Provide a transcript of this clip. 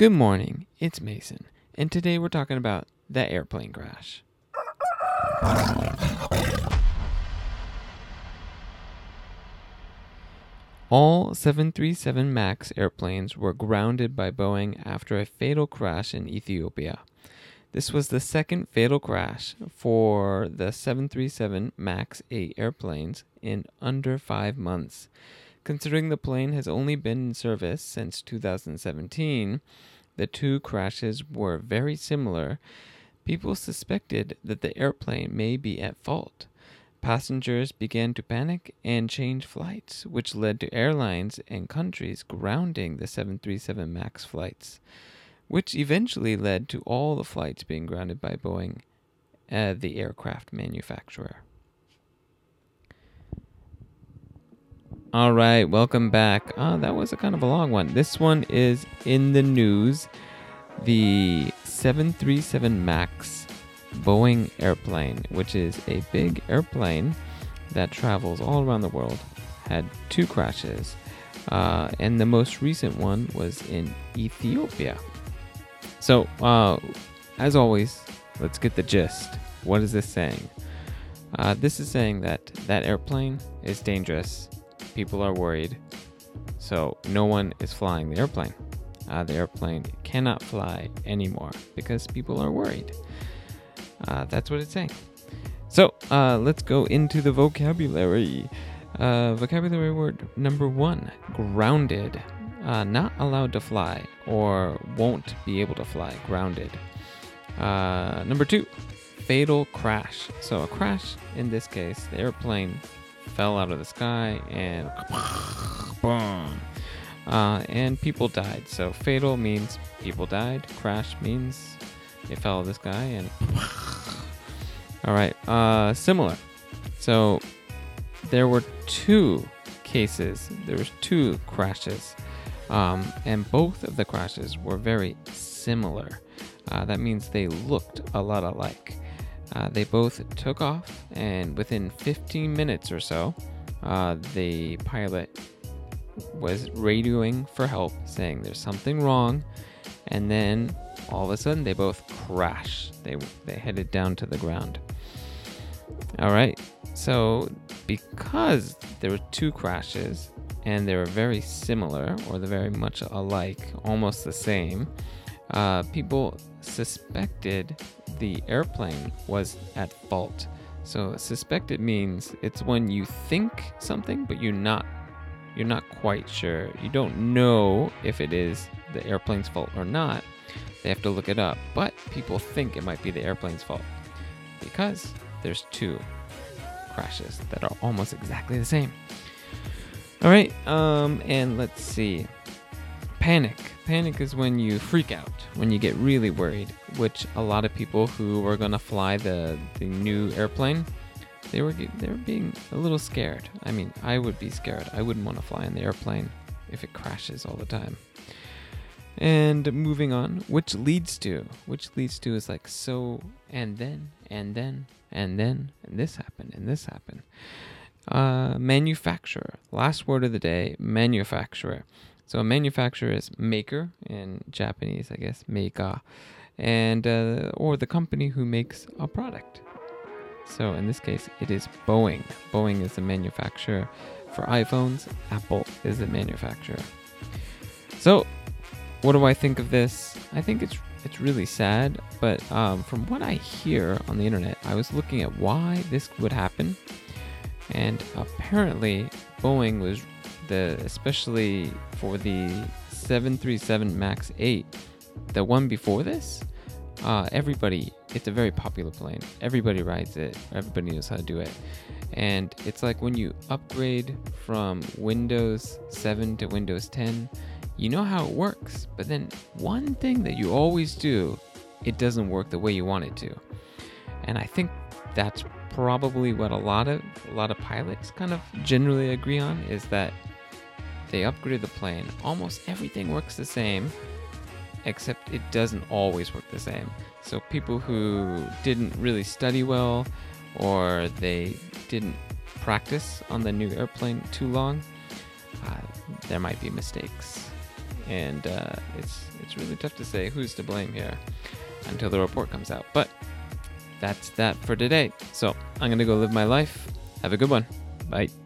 Good morning, it's Mason, and today we're talking about the airplane crash. All 737 MAX airplanes were grounded by Boeing after a fatal crash in Ethiopia. This was the second fatal crash for the 737 MAX 8 airplanes in under five months. Considering the plane has only been in service since 2017, the two crashes were very similar. People suspected that the airplane may be at fault. Passengers began to panic and change flights, which led to airlines and countries grounding the 737 MAX flights, which eventually led to all the flights being grounded by Boeing, uh, the aircraft manufacturer. All right, welcome back. Uh, that was a kind of a long one. This one is in the news. The 737 MAX Boeing airplane, which is a big airplane that travels all around the world, had two crashes. Uh, and the most recent one was in Ethiopia. So, uh, as always, let's get the gist. What is this saying? Uh, this is saying that that airplane is dangerous. People are worried. So, no one is flying the airplane. Uh, the airplane cannot fly anymore because people are worried. Uh, that's what it's saying. So uh, let's go into the vocabulary. Uh, vocabulary word number one grounded. Uh, not allowed to fly or won't be able to fly. Grounded. Uh, number two, fatal crash. So a crash in this case, the airplane fell out of the sky and boom. Uh, and people died. So fatal means people died. Crash means it fell out of the sky and all right, uh, similar. So there were two cases. There was two crashes, um, and both of the crashes were very similar. Uh, that means they looked a lot alike. Uh, they both took off, and within 15 minutes or so, uh, the pilot was radioing for help, saying there's something wrong, and then all of a sudden they both crash. They they headed down to the ground. All right. So because there were two crashes and they were very similar or they're very much alike, almost the same, uh, people suspected the airplane was at fault. So suspected means it's when you think something but you're not you're not quite sure. You don't know if it is the airplane's fault or not. They have to look it up, but people think it might be the airplane's fault because there's two crashes that are almost exactly the same. All right, um, and let's see. Panic. Panic is when you freak out, when you get really worried, which a lot of people who were gonna fly the the new airplane, they were they were being a little scared. I mean, I would be scared. I wouldn't want to fly in the airplane if it crashes all the time. And moving on, which leads to, which leads to is like so, and then, and then, and then, and this happened, and this happened. Uh, manufacturer. Last word of the day, manufacturer. So a manufacturer is maker in Japanese, I guess, meika, and uh, or the company who makes a product. So in this case, it is Boeing. Boeing is the manufacturer for iPhones. Apple is the manufacturer. So what do I think of this? I think it's it's really sad, but um, from what I hear on the internet, I was looking at why this would happen, and apparently Boeing was the especially for the 737 Max 8, the one before this. Uh, everybody, it's a very popular plane. Everybody rides it. Everybody knows how to do it. And it's like when you upgrade from Windows 7 to Windows 10, you know how it works, but then one thing that you always do, it doesn't work the way you want it to. And I think that's probably what a lot of a lot of pilots kind of generally agree on is that they upgraded the plane. Almost everything works the same, except it doesn't always work the same. So people who didn't really study well or they didn't practice on the new airplane too long, uh, there might be mistakes and uh, it's it's really tough to say who's to blame here until the report comes out. But that's that for today. So I'm gonna go live my life. Have a good one. Bye.